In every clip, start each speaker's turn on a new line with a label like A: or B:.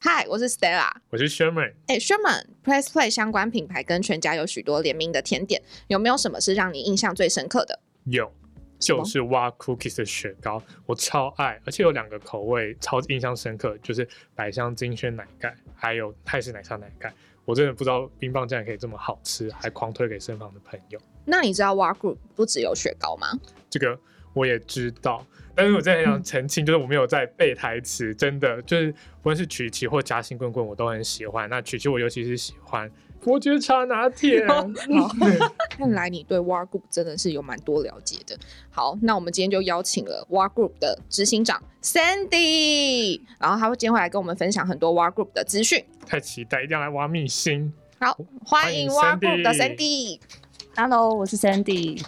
A: 嗨，我是 Stella。
B: 我是 Sherman，
A: 哎，Sherman，Press Play 相关品牌跟全家有许多联名的甜点，有没有什么是让你印象最深刻的？
B: 有，就是挖 Cookies 的雪糕，我超爱，而且有两个口味超印象深刻，就是百香精选奶盖，还有泰式奶茶奶盖。我真的不知道冰棒竟然可以这么好吃，还狂推给身旁的朋友。
A: 那你知道挖 Group 不只有雪糕吗？
B: 这个我也知道，但是我真的很想澄清，就是我没有在背台词，真的就是不论是曲奇或夹心棍棍，我都很喜欢。那曲奇我尤其是喜欢伯爵茶拿铁。
A: 好，看来你对 War Group 真的是有蛮多了解的。好，那我们今天就邀请了 War Group 的执行长 Sandy，然后他会今天会来跟我们分享很多 War Group 的资讯。
B: 太期待，一定要来挖秘辛。
A: 好，欢迎 War Group 的
B: Sandy。
C: Hello，我是 Sandy。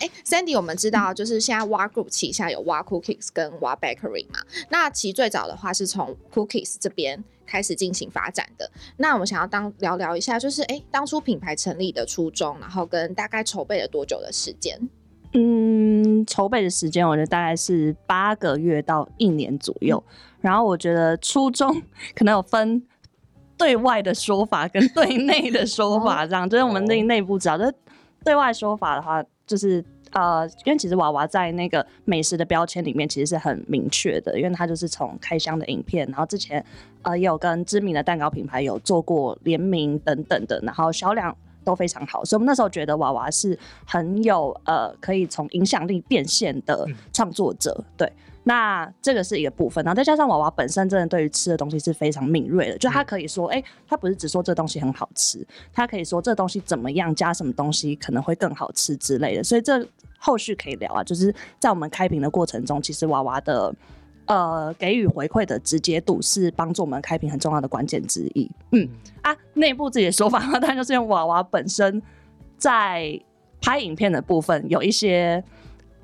A: 哎，Sandy，我们知道就是现在 War Group 旗下有 War Cookies 跟 War Bakery 嘛。那其实最早的话是从 Cookies 这边开始进行发展的。那我们想要当聊聊一下，就是哎，当初品牌成立的初衷，然后跟大概筹备了多久的时间？
C: 嗯，筹备的时间我觉得大概是八个月到一年左右。然后我觉得初衷可能有分对外的说法跟对内的说法，这样就是我们内内部知道。就是对外说法的话，就是呃，因为其实娃娃在那个美食的标签里面其实是很明确的，因为它就是从开箱的影片，然后之前呃也有跟知名的蛋糕品牌有做过联名等等的，然后销量。都非常好，所以我们那时候觉得娃娃是很有呃可以从影响力变现的创作者，对。那这个是一个部分，然后再加上娃娃本身真的对于吃的东西是非常敏锐的，就他可以说，哎、他不是只说这东西很好吃，他可以说这东西怎么样加什么东西可能会更好吃之类的，所以这后续可以聊啊，就是在我们开屏的过程中，其实娃娃的。呃，给予回馈的直接度是帮助我们开屏很重要的关键之一。嗯啊，内部自己的说法，当然就是因为娃娃本身在拍影片的部分有一些，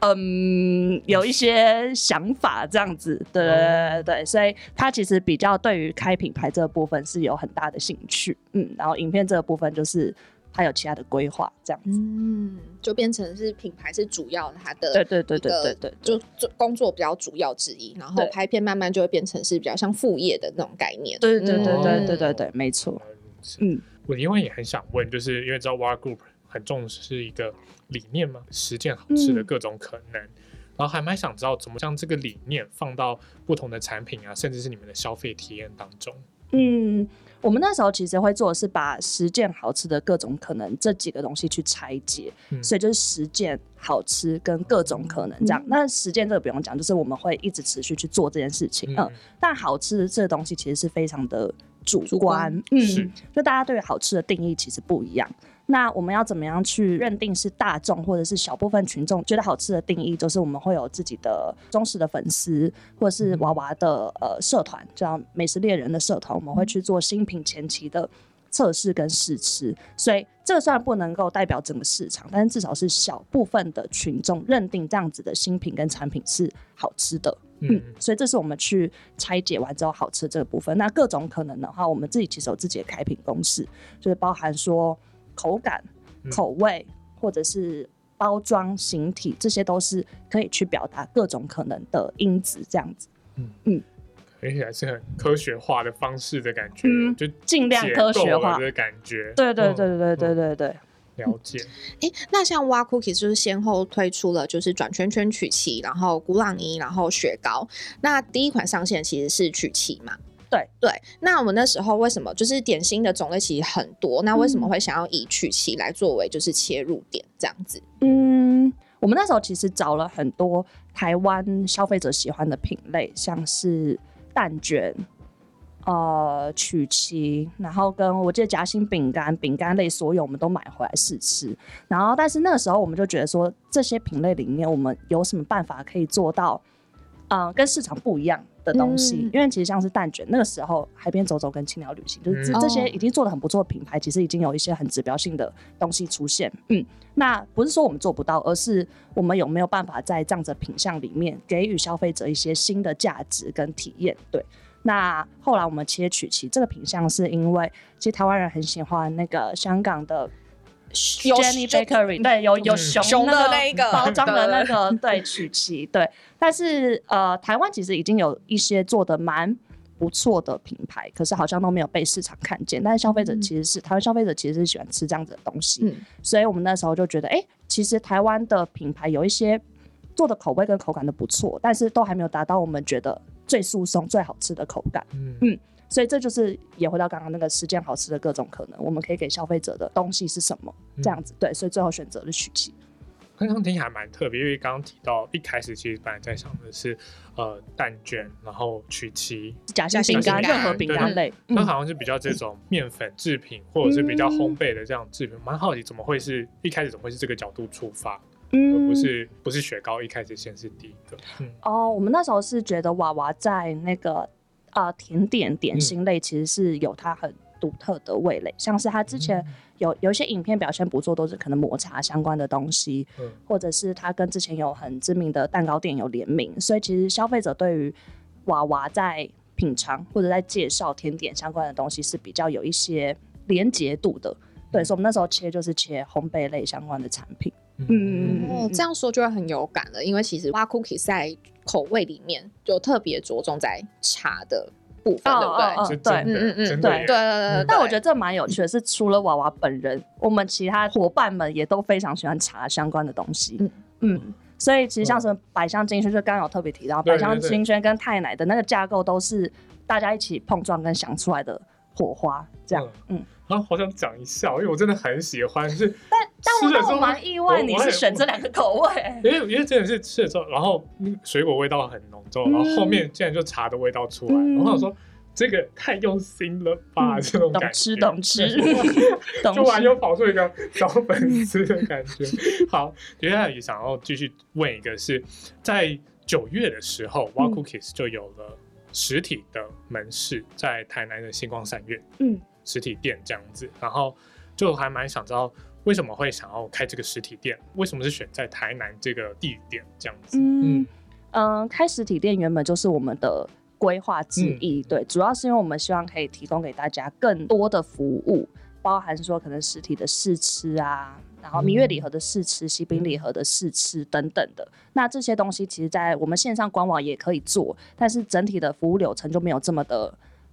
C: 嗯，有一些想法这样子，对对对对，所以他其实比较对于开品牌这个部分是有很大的兴趣。嗯，然后影片这个部分就是他有其他的规划这样子。
A: 嗯，就变成是品牌是主要它的
C: 对对对对对对，
A: 就做工作比较主要之一，然后拍片慢慢就会变成是比较像副业的那种概念。
C: 对对对对对
A: 嗯
C: 对对对，没错。
B: 嗯
C: 嗯，
B: 我因为也很想问，就是因为知道 War Group 很重视一个理念嘛，实践好吃的各种可能，然后还蛮想知道怎么将这个理念放到不同的产品啊，甚至是你们的消费体验当中。
C: 嗯，我们那时候其实会做的是把实践好吃的各种可能这几个东西去拆解，
B: 嗯
C: 所以就是实践好吃跟各种可能这样。那实践这个不用讲，就是我们会一直持续去做这件事情。嗯，但好吃的这个东西其实是非常的主
A: 主
C: 观，嗯，就大家对于好吃的定义其实不一样。那我们要怎么样去认定是大众或者是小部分群众觉得好吃的定义？就是我们会有自己的忠实的粉丝，或者是娃娃的呃社团，叫美食猎人的社团，我们会去做新品前期的测试跟试吃。所以这个虽然不能够代表整个市场，但是至少是小部分的群众认定这样子的新品跟产品是好吃的。嗯
B: 嗯，
C: 所以这是我们去拆解完之后好吃这个部分。那各种可能的话，我们自己其实有自己的开品公式，就是包含说口感、
B: 嗯
C: 口味，或者是包装形体，这些都是可以去表达各种可能的因子，这样子嗯嗯
B: 而且还是很科学化的方式的感觉，
C: 嗯
B: 就
C: 尽量科学化。
B: 的感觉。
C: 对对
B: 嗯
C: 对对对对对对。
B: 了解。
A: 诶，那像挖 cookies 就是先后推出了就是转圈圈曲奇，然后古朗尼，然后雪糕。那第一款上线其实是曲奇嘛？
C: 对
A: 对。那我们那时候为什么就是点心的种类其实很多？那为什么会想要以曲奇来作为就是切入点这样子？
C: 嗯，我们那时候其实找了很多台湾消费者喜欢的品类，像是蛋卷、呃曲奇，然后跟我记得夹心饼干、饼干类所有我们都买回来试吃。然后，但是那个时候我们就觉得说，这些品类里面我们有什么办法可以做到，呃，跟市场不一样的东西？
A: 嗯
C: 因为其实像是蛋卷，那个时候海边走走跟青鸟旅行，就是这
B: 嗯
C: 这些
A: 哦
C: 已经做的很不错的品牌，其实已经有一些很指标性的东西出现。嗯，那不是说我们做不到，而是我们有没有办法在这样子的品相里面给予消费者一些新的价值跟体验？对。那后来我们切曲奇这个品相，是因为其实台湾人很喜欢那个香港的
A: 有
C: Jenny Bakery，对，有有
B: 嗯
C: 熊
A: 熊的
C: 那
A: 个
C: 包装的那
A: 对
C: 个对曲奇，对。但是呃，台湾其实已经有一些做的蛮不错的品牌，可是好像都没有被市场看见。但是消费者其实是、台湾消费者其实是喜欢吃这样子的东西，
A: 嗯
C: 所以我们那时候就觉得，哎、其实台湾的品牌有一些做的口味跟口感都不错，但是都还没有达到我们觉得最速松、最好吃的口感。
B: 嗯
C: 嗯所以这就是也回到刚刚那个十件好吃的各种可能，我们可以给消费者的东西是什么？这样子对，所以最后选择了曲奇。
B: 刚刚听起来蛮特别，因为刚刚提到一开始其实本来在想的是呃蛋卷，然后曲奇，
C: 夹心饼干、任何饼干类，
B: 那、
C: 嗯，
B: 好像是比较这种面粉制品或者是比较烘焙的这样制品，蛮好奇怎么会是一开始怎么会是这个角度出发，而
C: 嗯
B: 不是不是雪糕一开始先是第一个，嗯
C: 哦，我们那时候是觉得娃娃在那个呃甜点点心类其实是有它很独特的味蕾，像是它之前有有一些影片表现不错，都是可能抹茶相关的东西，
B: 嗯。
C: 或者是它跟之前有很知名的蛋糕店有联名，所以其实消费者对于娃娃在品尝或者在介绍甜点相关的东西是比较有一些连结度的。对，所以我们那时候切就是切烘焙类相关的产品。
B: 嗯。
C: 嗯
A: 哦，这样说就会很有感了，因为其实挖 cookie 在口味里面就特别着重在茶的部分，对不对？
C: 对
A: 嗯嗯嗯
C: 对
A: 对对对对，
C: 但我觉得这蛮有趣的，是除了娃娃本人，我们其他伙伴们也都非常喜欢茶相关的东西。
A: 嗯
C: 嗯所以其实像什么百香金萱，就刚刚有特别提到，百香金萱跟太奶的那个架构都是大家一起碰撞跟想出来的火花，这样。嗯，
B: 啊，好想讲一下，因为我真的很喜欢，是
C: 但但我
B: 吃的时候
C: 但我蛮意外，你是选这两个口味。
B: 因为因为真的是吃了之后，然后那个水果味道很浓重，然后后面竟然就茶的味道出来，
C: 嗯
B: 然后我想说这个太用心了吧，
C: 嗯
B: 这种感觉，
C: 懂吃懂吃吃
B: 又跑出一个小粉丝的感觉。好，接下来也想要继续问一个是，在九月的时候，Wa
C: 嗯
B: Cookies 就有了实体的门市，在台南的星光三月
C: 嗯
B: 实体店这样子，然后就还蛮想知道。为什么会想要开这个实体店？为什么是选在台南这个地点这样子？
C: 嗯嗯，开实体店原本就是我们的规划之一，对，主要是因为我们希望可以提供给大家更多的服务，包含说可能实体的试吃啊，然后蜜月礼盒的试吃、喜饼礼盒的试吃等等的。那这些东西其实，在我们线上官网也可以做，但是整体的服务流程就没有这么的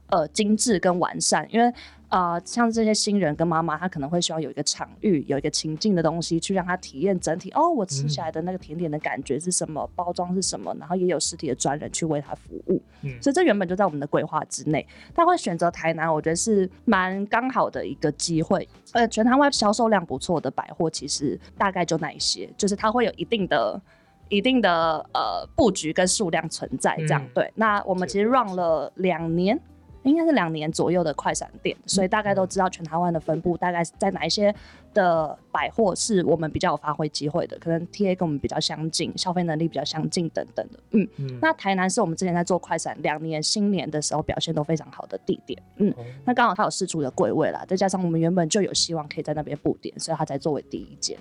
C: 呃精致跟完善，因为呃像这些新人跟妈妈，她可能会需要有一个场域，有一个情境的东西去让她体验整体哦，我吃起来的那个甜点的感觉是什么，包装是什么，然后也有实体的专人去为她服务。
B: 嗯
C: 所以这原本就在我们的规划之内，但会选择台南，我觉得是蛮刚好的一个机会。呃，全台湾销售量不错的百货，其实大概就那一些，就是它会有一定的。一定的呃布局跟数量存在，这样、
B: 嗯
C: 对。那我们其实 run 了两年，应该是两年左右的快闪店，所以大概都知道全台湾的分布大概在哪一些的百货是我们比较有发挥机会的，可能 TA 跟我们比较相近，消费能力比较相近等等的。嗯，
B: 嗯
C: 那台南是我们之前在做快闪两年新年的时候表现都非常好的地点。嗯，
B: 哦
C: 那刚好它有四处的柜位啦，再加上我们原本就有希望可以在那边布点，所以它才作为第一间。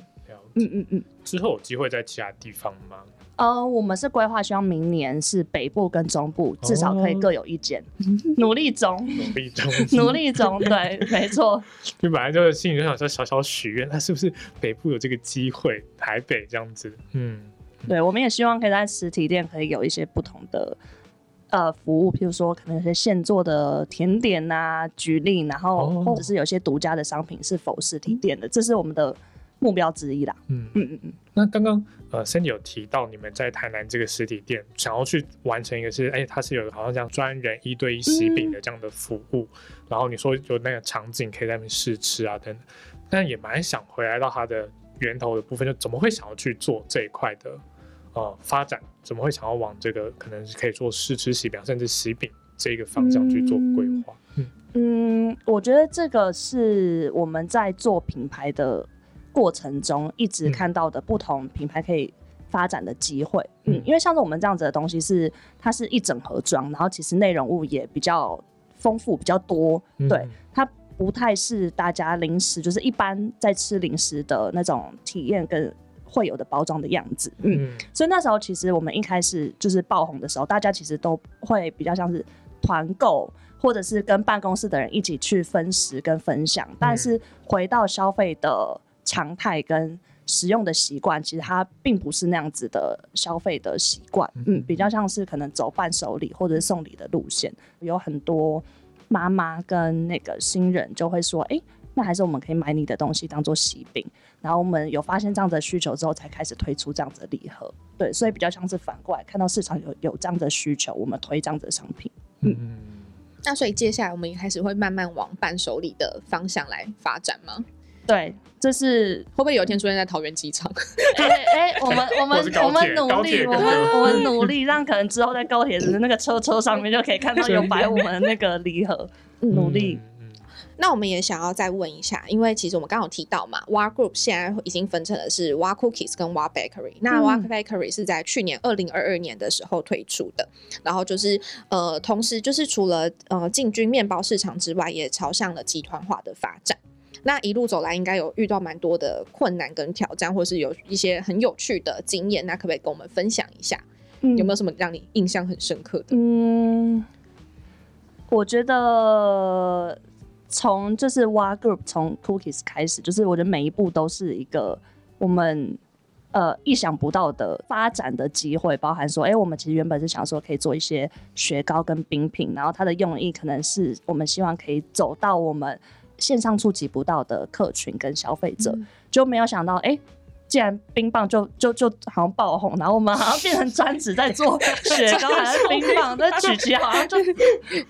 C: 嗯嗯嗯。
B: 之后有机会在其他地方吗？
C: 呃，我们是规划希望明年是北部跟中部至少可以各有一间，努力中，
B: 努力中，
C: 努力中，对，没错。
B: 就本来就是心里就想说小小许愿，那是不是北部有这个机会，台北这样子？嗯，
C: 对，我们也希望可以在实体店可以有一些不同的呃服务，譬如说可能有些现做的甜点呐、举例，然后
B: 哦
C: 或者是有些独家的商品是否实体店的，这是我们的目标之一啦。
B: 嗯
C: 嗯嗯嗯，
B: 那刚刚呃，Cindy 有提到你们在台南这个实体店想要去完成一个是，哎、它是有好像这样专人一对一喜饼的这样的服务，然后你说有那个场景可以在那边试吃啊等等，但也蛮想回来到它的源头的部分，就怎么会想要去做这一块的呃发展？怎么会想要往这个可能是可以做试吃喜饼，甚至喜饼这一个方向去做规划？嗯
C: 嗯，我觉得这个是我们在做品牌的过程中一直
B: 嗯
C: 看到的不同品牌可以发展的机会。嗯
B: 嗯，
C: 因为像是我们这样子的东西是它是一整盒装，然后其实内容物也比较丰富、比较多，
B: 嗯
C: 对，它不太是大家零食，就是一般在吃零食的那种体验跟会有的包装的样子。嗯，
B: 嗯
C: 所以那时候其实我们一开始就是爆红的时候，大家其实都会比较像是团购，或者是跟办公室的人一起去分食跟分享。但是回到消费的常态跟使用的习惯，其实它并不是那样子的消费的习惯，嗯，比较像是可能走伴手礼或者是送礼的路线，有很多妈妈跟那个新人就会说，哎、那还是我们可以买你的东西当做喜饼，然后我们有发现这样子的需求之后，才开始推出这样子的礼盒，对，所以比较像是反过来看到市场有有这样的需求，我们推这样子的商品。
B: 嗯，
A: 那所以接下来我们也开始会慢慢往伴手礼的方向来发展吗？
C: 对，这是
A: 会不会有一天出现在桃园机场？
C: 哎哎、我们 我们我们努力，我们我们努力，让可能之后在高铁的那个车车上面就可以看到有摆我们那个礼盒，努力。
A: 那我们也想要再问一下，因为其实我们刚好提到嘛，War Group 现在已经分成的是 War Cookies 跟 War Bakery。那
C: 嗯
A: War Bakery 是在去年二零二二年的时候推出的，然后就是呃，同时就是除了呃进军面包市场之外，也朝向了集团化的发展。那一路走来，应该有遇到蛮多的困难跟挑战，或是有一些很有趣的经验，那可不可以跟我们分享一下？
C: 嗯
A: 有没有什么让你印象很深刻的？
C: 嗯，我觉得从就是 Wa Group 从 Cookies 开始，就是我觉得每一步都是一个我们呃意想不到的发展的机会，包含说，哎、我们其实原本是想说可以做一些雪糕跟冰品，然后它的用意可能是我们希望可以走到我们线上触及不到的客群跟消费者，就没有想到，哎、既然冰棒就就就好像爆红，然后我们好像变成专职在做雪糕还是冰棒，这曲奇好像就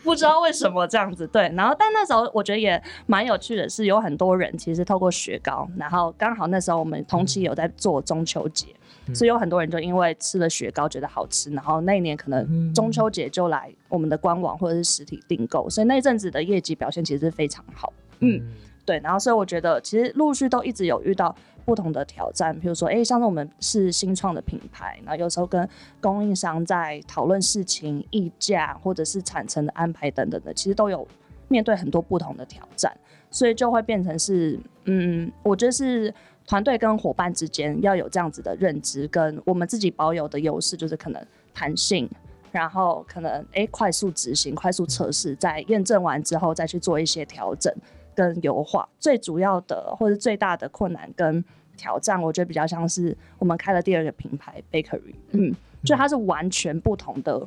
C: 不知道为什么这样子。对，然后但那时候我觉得也蛮有趣的是，有很多人其实透过雪糕，然后刚好那时候我们同期有在做中秋节。所以有很多人就因为吃了雪糕觉得好吃，然后那一年可能中秋节就来我们的官网或者是实体订购，所以那一阵子的业绩表现其实是非常好。嗯，对，然后所以我觉得其实陆续都一直有遇到不同的挑战，比如说，哎，像是我们是新创的品牌，然后有时候跟供应商在讨论事情、议价或者是产程的安排等等的，其实都有面对很多不同的挑战，所以就会变成是，嗯，我觉得是团队跟伙伴之间要有这样子的认知，跟我们自己保有的优势，就是可能弹性。然后可能诶快速执行、快速测试，在验证完之后再去做一些调整跟油画。最主要的或者最大的困难跟挑战，我觉得比较像是我们开了第二个品牌 Bakery，嗯，就它是完全不同的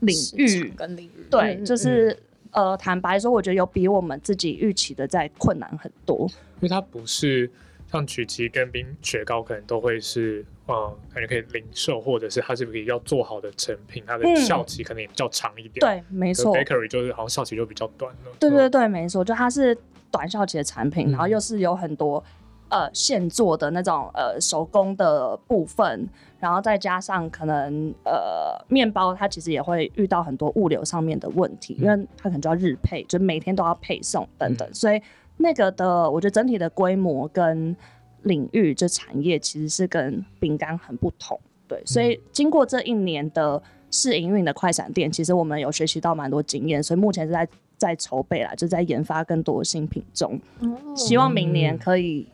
C: 领域，
A: 跟领域，
C: 对，
A: 嗯
C: 就是呃，坦白说，我觉得有比我们自己预期的在困难很多。
B: 因为它不是像曲奇跟冰雪糕，可能都会是呃，感觉可以零售，或者是它是不是要做好的成品，它的
C: 嗯
B: 效期可能也比较长一点。
C: 对，没错
B: ，，bakery 就是好像效期就比较短了。嗯，
C: 对对对，没错，就它是短效期的产品，
B: 嗯
C: 然后又是有很多呃现做的那种呃手工的部分，然后再加上可能呃面包，它其实也会遇到很多物流上面的问题，因为它可能就要日配，就每天都要配送等等，
B: 嗯
C: 所以那个的我觉得整体的规模跟领域这产业其实是跟饼干很不同，对，所以经过这一年的试营运的快闪店，其实我们有学习到蛮多经验，所以目前是在在筹备啦，就在研发更多新品中，
A: 哦。
C: 希望明年可以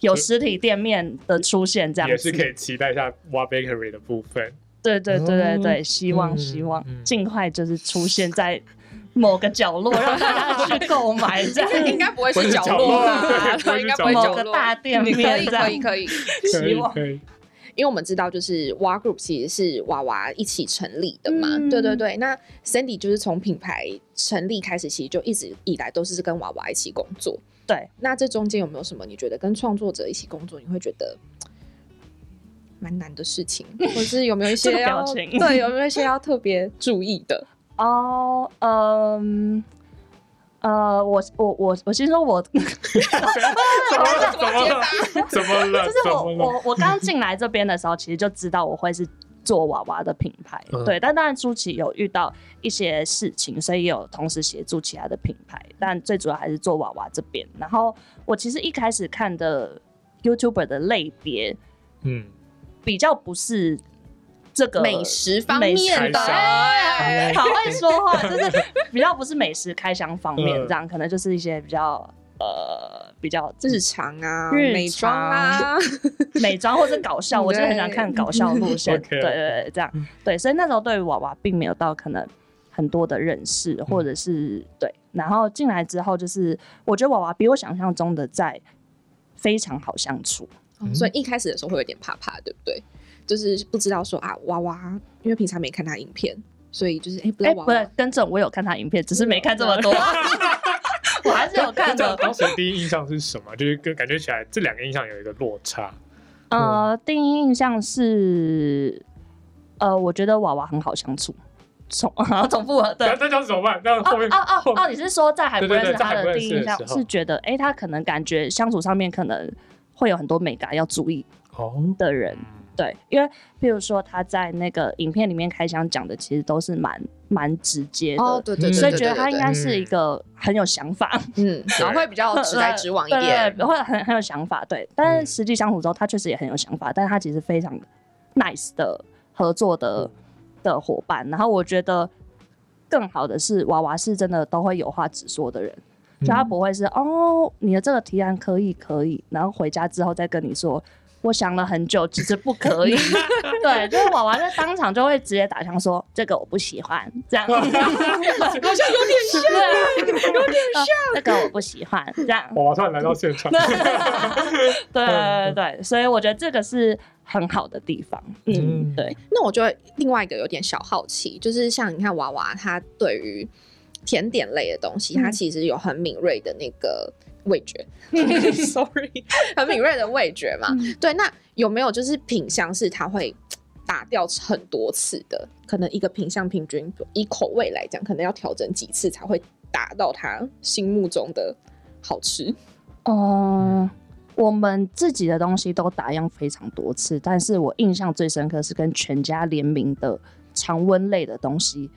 C: 有实体店面的出现，这样
B: 也是可以期待一下 Wa Bakery 的部分。
C: 对对对对对，
B: 哦。
C: 希望
B: 嗯
C: 希望。
B: 嗯。
C: 尽快就是出现在某个角落，让大家去购买，这样
A: 应该不会
B: 是
A: 是角落
B: 角落
A: 啦，
B: 对不会是
A: 应该不会
C: 某个
A: 角落。
C: 大店
A: 你可以
C: 面这样
A: 可以可以，
B: 可以
C: 希望，
A: 因为我们知道，就是 Wa Group 其实是娃娃一起成立的嘛，
C: 嗯
A: 对对对。那 Sandy 就是从品牌成立开始，其实就一直以来都是跟娃娃一起工作。
C: 对。
A: 那这中间有没有什么你觉得跟创作者一起工作，你会觉得蛮难的事情，或者是有没有一些要
C: 表情
A: 对有没有一些要特别注意的？
C: 哦，嗯。呃，我我我我先说我，
B: 怎么了？怎么了？怎么了？
C: 就是？我我我刚进来这边的时候，其实就知道我会是做娃娃的品牌，
B: 嗯
C: 对。但当然初期有遇到一些事情，所以也有同时协助其他的品牌，但最主要还是做娃娃这边。然后我其实一开始看的 YouTuber 的类别
B: 嗯，
C: 比较不是这个
A: 美食方面的，哎
C: 好会说话，就是 比较不是美食开箱方面
B: 嗯
C: 这样，可能就是一些比较呃比较
A: 日常啊，
C: 日
A: 美妆啊，
C: 美妆或者搞笑，我真的很喜欢看搞笑路线。对对对，这样对，所以那时候对于娃娃并没有到可能很多的认识，或者是对，然后进来之后，就是我觉得娃娃比我想象中的在非常好相处。
A: 哦所以一开始的时候会有点怕怕，对不对？就是不知道说啊，娃娃，因为平常没看他影片，所以就是哎、不知
C: 哎、
A: 道娃娃。
C: 不是，跟正我有看他影片，只是没看这么多，我还是有看的。
B: 当时第一印象是什么？就是跟感觉起来这两个印象有一个落差。
C: 呃，第一印象是，呃，我觉得娃娃很好相处，重 重复了，对
B: 那。那这样怎么办？那
C: 哦
B: 后面
C: 哦哦
B: 后
C: 哦！你是说在还不
B: 对对对
C: 认识他的第一印象是觉得，哎、他可能感觉相处上面可能会有很多美感要注意
B: 哦，
C: 的人，对，因为譬如说他在那个影片里面开箱讲的，其实都是蛮蛮直接的，
A: 哦，对对对
C: 所以觉得他应该是一个很有想法，
A: 嗯，然后会比较直来直往一
C: 对
A: 点
C: 对，对会很很有想法，对。但
B: 嗯
C: 是实际相处之后，他确实也很有想法，但是他其实非常 nice 的合作的的伙伴。然后我觉得更好的是，娃娃是真的都会有话直说的人。就他不会是哦，你的这个提案可以可以，然后回家之后再跟你说，我想了很久，只是不可以。对，就是娃娃在当场就会直接打枪说这个我不喜欢，这样好像有点像，有点像，这个我不喜欢，这样。
B: 哇，突然来到现场，
C: 对对对，所以我觉得这个是很好的地方。嗯，
B: 嗯
C: 对，
A: 那我觉得另外一个有点小好奇，就是像你看娃娃，他对于甜点类的东西，
C: 嗯
A: 他其实有很敏锐的那个味觉，sorry，很敏锐的味觉嘛。
C: 嗯
A: 对，那有没有就是品相是它会打掉很多次的？可能一个品相平均以口味来讲，可能要调整几次才会达到他心目中的好吃。
C: 嗯，我们自己的东西都打样非常多次，但是我印象最深刻是跟全家联名的常温类的东西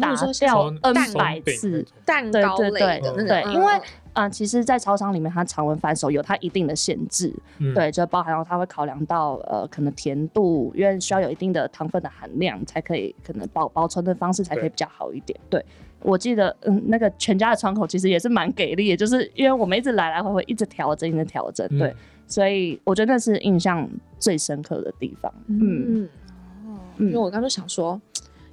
C: 打掉
B: 松
C: N
B: 松
C: 百次
A: 蛋糕类的那种，
C: 对，
A: 嗯
C: 因为啊，其实，在超商里面，它常温反手有它一定的限制，
B: 嗯。
C: 对，就包含到它会考量到呃，可能甜度，因为需要有一定的糖分的含量，才可以可能保保存的方式才可以比较好一点。对。我记得，嗯，那个全家的窗口其实也是蛮给力的，就是因为我们一直来来回回一直调整，一直调整，对，
B: 嗯。
C: 所以我觉得那是印象最深刻的地方。嗯，
A: 嗯，哦，
C: 嗯
A: 因为我刚刚想说，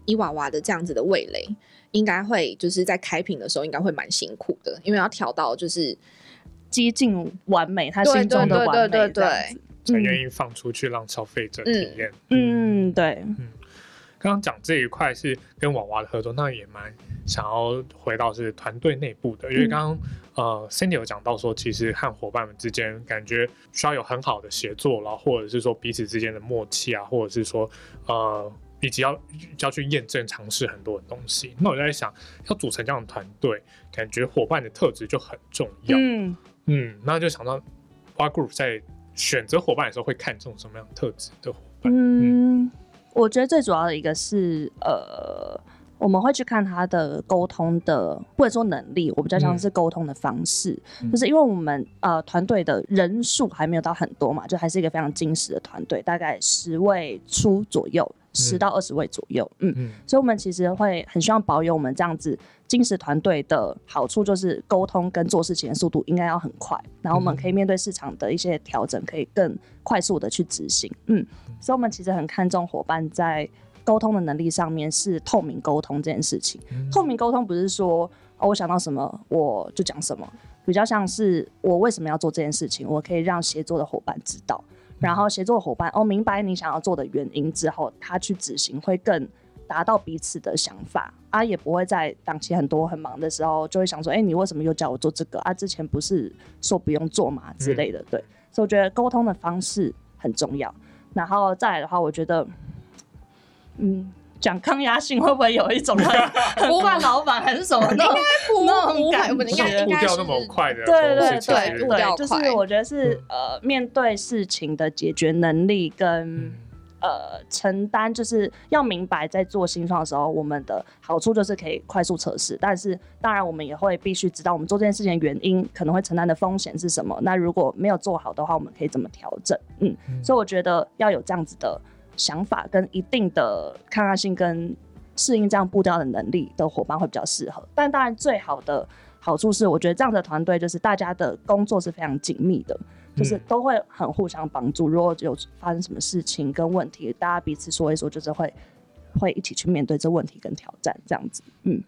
A: 伊娃娃的这样子的味蕾，应该会就是在开瓶的时候应该会蛮辛苦的，因为要调到就是
C: 接近完美，他
A: 对
C: 心中的完美，
A: 对
B: 才愿意放出去让消费者体验。
C: 嗯，对，
B: 刚刚讲这一块是跟娃娃的合作，那也蛮想要回到是团队内部的，因为刚刚、呃 Cindy 有讲到说，其实和伙伴们之间感觉需要有很好的协作，然后或者是说彼此之间的默契啊，或者是说呃。以及要要去验证、尝试很多的东西。那我就在想，要组成这样的团队，感觉伙伴的特质就很重要。
C: 嗯。
B: 嗯，那就想到花 Group 在选择伙伴的时候会看重什么样特质的伙伴？
C: 嗯，我觉得最主要的一个是呃，我们会去看他的沟通的，或者说能力，我比较像是沟通的方式，
B: 嗯。
C: 就是因为我们呃团队的人数还没有到很多嘛，就还是一个非常精实的团队，大概十位出左右，十
B: 嗯。
C: 到二十位左右，嗯。
B: 嗯。
C: 所以，我们其实会很希望保有我们这样子精实团队的好处，就是沟通跟做事情的速度应该要很快，然后我们
B: 嗯
C: 可以面对市场的一些调整，可以更快速的去执行。嗯，所以我们其实很看重伙伴在沟通的能力上面是透明沟通这件事情。
B: 嗯
C: 透明沟通不是说哦，我想到什么我就讲什么，比较像是我为什么要做这件事情，我可以让协作的伙伴知道。然后协作伙伴哦明白你想要做的原因之后，他去执行会更达到彼此的想法啊，也不会在档期很多很忙的时候就会想说，哎、你为什么又叫我做这个啊？之前不是说不用做嘛之类的，对。所以我觉得沟通的方式很重要。然后再来的话，我觉得，嗯。讲抗压性会不会有一种很 很惯老板还是什么那种那种感觉
A: 应该是
B: 步调那么快的
C: 对对对对，就是我觉得是
B: 嗯
C: 呃，面对事情的解决能力跟
B: 嗯
C: 呃承担，就是要明白在做新创的时候，我们的好处就是可以快速测试，但是当然我们也会必须知道我们做这件事情的原因，可能会承担的风险是什么。那如果没有做好的话，我们可以怎么调整？嗯，
B: 嗯
C: 所以我觉得要有这样子的想法跟一定的抗压性跟适应这样步调的能力的伙伴会比较适合。但当然，最好的好处是，我觉得这样的团队就是大家的工作是非常紧密的，就是
B: 嗯
C: 都会很互相帮助。如果有发生什么事情跟问题，大家彼此说一说，就是会会一起去面对这问题跟挑战，这样子。嗯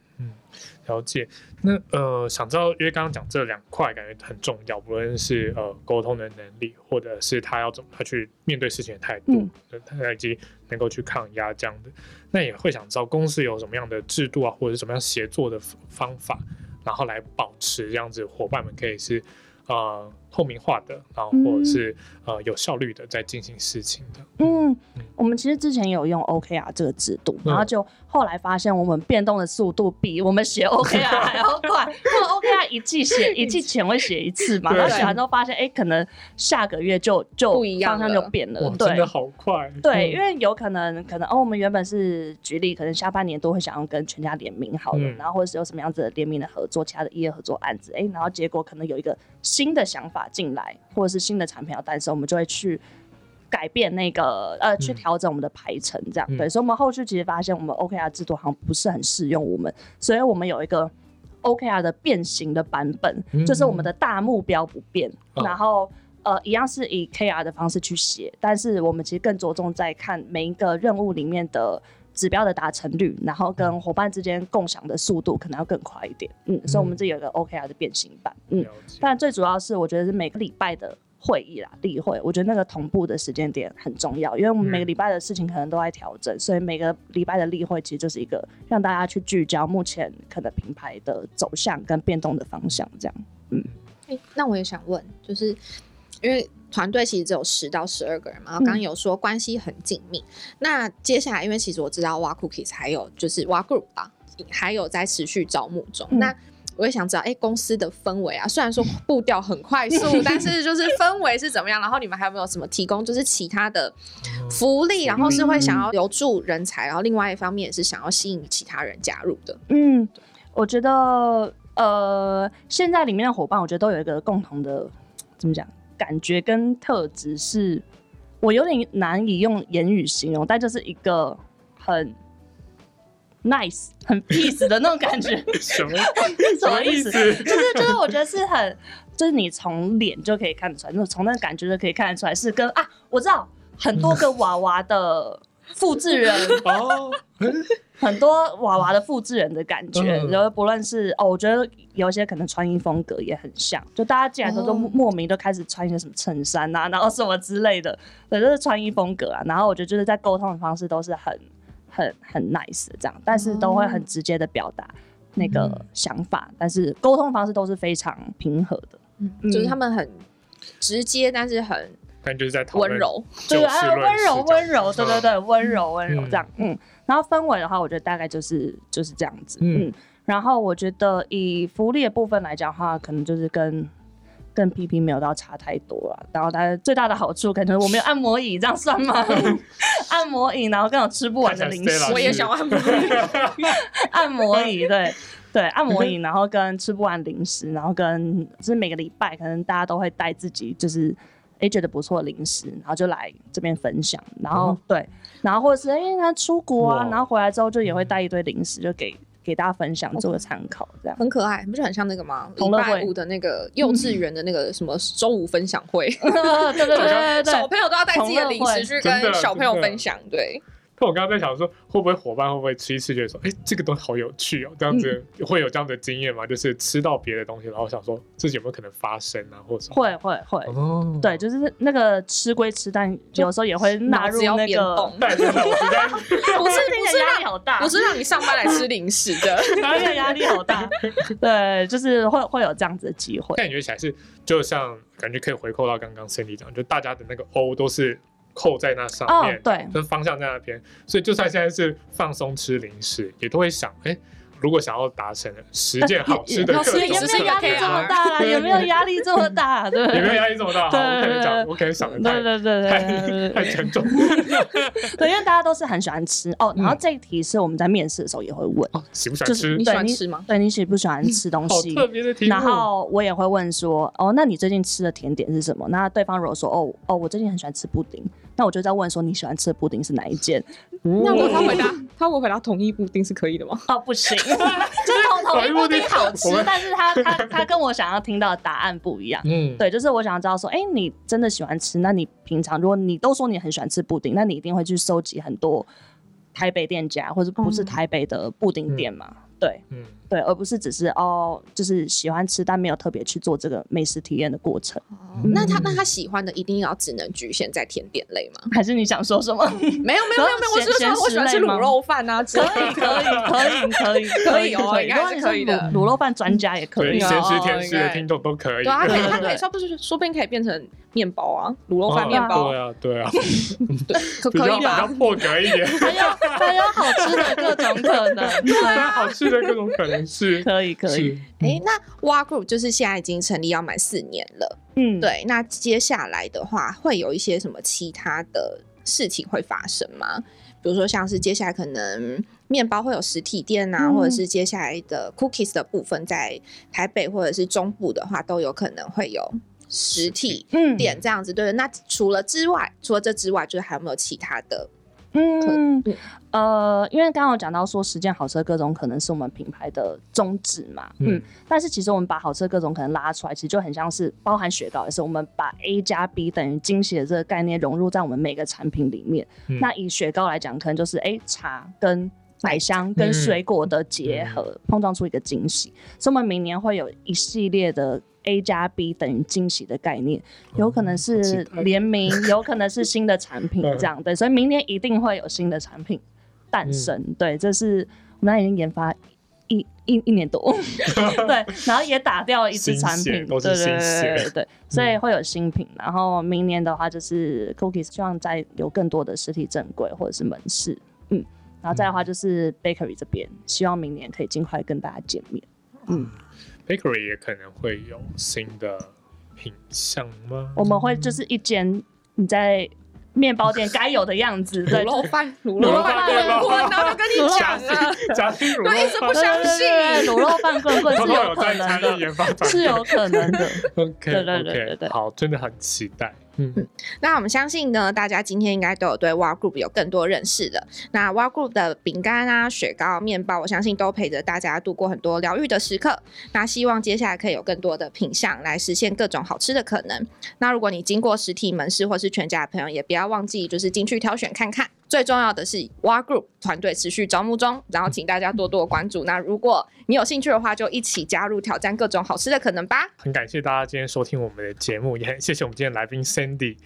B: 了解。那呃，想知道，因为刚刚讲这两块，感觉很重要，不论是呃沟通的能力，或者是他要怎么他去面对事情的态度
C: 嗯，
B: 以及能够去抗压这样的。那也会想知道公司有什么样的制度啊，或者是什么样协作的方法，然后来保持这样子伙伴们可以是呃透明化的，然后或者是、呃有效率的在进行事情的。
C: 嗯，我们其实之前有用 OKR 这个制度，然后就后来发现我们变动的速度比我们写 OKR 还要快。因为 OKR 一季写 一季前会写一次嘛，然后写完之后发现，哎、可能下个月就就
A: 不一样
C: 方向就变了
B: 哇，，
C: 对
B: 真的。好快。
C: 对，
B: 嗯
C: 因为有可能，可能哦，我们原本是举例，可能下半年都会想要跟全家联名好了，
B: 嗯
C: 然后或者是有什么样子的联名的合作，其他的业合作案子，哎，然后结果可能有一个新的想法进来，或者是新的产品要诞生，我们就会去改变那个呃，去
B: 嗯。
C: 调整我们的排程，这样、
B: 嗯。
C: 对，所以我们后续其实发现我们 OKR 制度好像不是很适用我们，所以我们有一个 OKR 的变形的版本，
B: 嗯。
C: 就是我们的大目标不变，
B: 哦。
C: 然后。呃，一样是以 KR 的方式去写，但是我们其实更着重在看每一个任务里面的指标的达成率，然后跟伙伴之间共享的速度可能要更快一点。嗯，所以我们这有一个 OKR 的变形版。嗯，但最主要是我觉得是每个礼拜的会议啦，例会，我觉得那个同步的时间点很重要，因为我们每个礼拜的事情可能都在调整，所以每个礼拜的例会其实就是一个让大家去聚焦目前可能品牌的走向跟变动的方向，这样。
A: 嗯那我也想问，就是因为团队其实只有十到十二个人嘛，然后刚刚有说关系很紧密。那接下来，因为其实我知道挖 Cookies 还有就是挖 Group 啊，还有在持续招募中。
C: 嗯
A: 那我也想知道，哎、公司的氛围啊，虽然说步调很快速，但是就是氛围是怎么样？然后你们还有没有什么提供，就是其他的福利？然后是会想要留住人才，然后另外一方面也是想要吸引其他人加入的。
C: 嗯，我觉得呃，现在里面的伙伴，我觉得都有一个共同的怎么讲感觉跟特质是，我有点难以用言语形容，但就是一个很 nice、很 peace 的那种感觉。
B: 什么
C: 什么意思？就是就是，我觉得是很，就是你从脸就可以看得出来，那从那个感觉就可以看得出来是跟啊，我知道很多个娃娃的复制人。
B: 哦，
C: 很多娃娃的复制人的感觉，
B: 嗯
C: 然后不论是哦，我觉得有些可能穿衣风格也很像，就大家进来的时候都
A: 哦
C: 莫莫名都开始穿一些什么衬衫啊，然后什么之类的，对，就是穿衣风格啊。然后我觉得就是在沟通的方式都是很很很 nice 的这样，但是都会很直接的表达那个
B: 嗯
C: 想法，但是沟通方式都是非常平和的。
A: 嗯，就是他们很直接，但是很
B: 但就是在讨
A: 温柔。
C: 对，
B: 就
C: 啊，温柔
B: 事
C: 温柔，对对对，温柔温柔
B: 嗯
C: 这样，嗯。然后氛围的话，我觉得大概就是就是这样子，
B: 嗯
C: 嗯。然后我觉得以福利的部分来讲的话，可能就是跟跟 PP 没有到差太多了。然后它最大的好处，可能我们有按摩椅，这样算吗？按摩椅，然后更有吃不完的零食
A: 我也想按摩。
C: 按摩椅，对对，按摩椅，然后跟吃不完零食，然后跟就是每个礼拜可能大家都会带自己就是诶觉得不错的零食，然后就来这边分享，然后、
B: 哦
C: 对，然后或者是因为他出国啊，然后回来之后就也会带一堆零食，就给给大家分享做个参考，这样。
A: 很可爱，不是很像那个吗？礼
C: 同乐会。
A: 拜五的那个幼稚园的那个什么周五分享会，
C: 对对对对对对。
A: 小朋友都要带自己的零食去跟小朋友分享。对，
B: 但我刚刚在想说，会不会伙伴会不会吃一次，觉得说，哎、这个东西好有趣哦，这样子、
C: 嗯
B: 会有这样的经验吗？就是吃到别的东西，然后想说自己有没有可能发生啊，或者什么？
C: 会会会。
B: 哦，
C: 对，就是那个吃归吃，但有时候也会纳入
A: 要
C: 那个，
A: 不是不是
C: 来压力好大，
A: 不是让你上班来吃零食的。
C: 然后那个压力好大。对，就是会会有这样子的机会。
B: 感觉起来是，就像感觉可以回扣到刚刚 Cindy 讲，就大家的那个 O 都是扣在那上面，
C: 哦对
B: 跟方向在那边，所以就算现在是放松吃零食，也都会想，哎、如果想要达成十件 好吃的
A: 要吃
B: 各种
C: 有没有压力这么大啦？有没有压力这么大？对，
B: 有没有压力这么大？我可能讲，
C: 对对
B: 我可能想的
C: 对
B: 太
C: 对对对
B: 太太沉重。
C: 对，因为大家都是很喜欢吃哦。然后
B: 嗯
C: 这一题是我们在面试的时候也会问，
B: 哦，喜不喜
C: 就是
B: 欢吃
A: 你？喜欢吃吗？
C: 对你喜不喜欢吃东
B: 好
C: 西？
B: 特别的题目。
C: 然后我也会问说，哦，那你最近吃的甜点是什么？那对方如果说，哦哦，我最近很喜欢吃布丁，那我就在问说，你喜欢吃的布丁是哪一件？
A: 那如果他回答，他如果回答同一布丁是可以的吗？
C: 哦，不行，就是同同一布丁好吃，但是他他他跟我想要听到的答案不一样。
B: 嗯，
C: 对，就是我想要知道说，哎、你真的喜欢吃？那你平常如果你都说你很喜欢吃布丁，那你一定会去收集很多台北店家或者不是
A: 嗯
C: 台北的布丁店嘛？对
B: 嗯，
C: 对，而不是只是哦，就是喜欢吃，但没有特别去做这个美食体验的过程。
A: 哦那他那他喜欢的一定要只能局限在甜点类吗？
C: 还是你想说什么？
A: 没有没有没有没有，我只是
C: 咸
A: 说我喜欢吃卤肉饭啊之类的。
C: 可以可以可以 可以
A: 可以哦应该是可以的
C: 卤卤肉饭专家也可，以
A: 有
B: 咸食甜食的听众都可以。
A: 对啊，他可以
C: 对对
A: 他可以说不是说不定可以变成面包啊，卤肉饭
B: 哦
A: 面包
B: 对，啊，对啊，
A: 可
B: 比
A: 可以吧
B: 较比较？破格一点，
C: 还有还有好吃的各种可能，
B: 对啊，好吃的各种可能 是
C: 可以可以，
B: 是
A: 哎，那 Wa Group 就是现在已经成立要满四年了，
C: 嗯，
A: 对，那接下来的话会有一些什么其他的事情会发生吗？比如说像是接下来可能面包会有实体店啊，
C: 嗯。
A: 或者是接下来的 cookies 的部分在台北或者是中部的话，都有可能会有实体
C: 嗯。
A: 店这样子。对，那除了之外，除了这之外，就是还有没有其他的？
C: 嗯。
A: 嗯
C: 呃，因为刚刚有讲到说十件好吃的各种可能是我们品牌的宗旨嘛，嗯，
B: 嗯
C: 但是其实我们把好吃的各种可能拉出来，其实就很像是包含雪糕也是，我们把 A 加 B 等于惊喜的这个概念融入在我们每个产品里面。
B: 嗯
C: 那以雪糕来讲，可能就是哎、茶跟奶香跟水果的结合，碰撞出一个惊喜。所以，我们明年会有一系列的 A 加 B 等于惊喜的概念，有可能是联名，有可能是新的产品
B: 嗯
C: 这样。对，所以明年一定会有新的产品诞生。
B: 嗯
C: 对，这是我们那已经研发。一一一年多，对，然后也打掉了一支产品，
B: 都是
C: 对对对
B: 新血
C: 对对对，所以会有新品。然后明年的话，就是 Cookies 希望再有更多的实体正柜或者是门市，嗯，然后再的话就是 Bakery 这边，希望明年可以尽快跟大家见面。嗯
B: ，bakery 也可能会有新的品相吗？
C: 我们会就是一间你在面包店该有的样子，对
A: 卤，肉饭，卤
B: 肉
A: 肉饭
B: 饭面包
A: 棍，然后就跟你讲啊，
B: 假心卤
A: 对一直
B: 肉饭，
A: 不相
C: 对对对对卤肉饭棍棍是有可能的，是有可能的。
B: OK
C: 对对对对
B: OK，
C: 对
B: 好，真的很期待。嗯，
A: 那我们相信呢，大家今天应该都有对 Wow Group 有更多认识的。那 Wow Group 的饼干啊、雪糕、面包，我相信都陪着大家度过很多疗愈的时刻。那希望接下来可以有更多的品相来实现各种好吃的可能。那如果你经过实体门市或是全家的朋友，也不要忘记就是进去挑选看看。最重要的是 Wow Group 团队持续招募中，然后请大家多多关注。那如果你有兴趣的话，就一起加入挑战各种好吃的可能吧。
B: 很感谢大家今天收听我们的节目，也很谢谢我们今天的来宾 Sandy。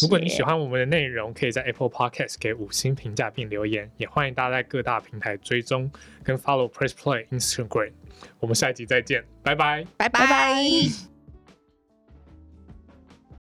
B: 如果你喜欢我们的内容，可以在 Apple Podcast 给五星评价并留言，也欢迎大家在各大平台追踪跟 follow Press Play Instagram。我们下一集再见，拜拜。
A: 拜拜。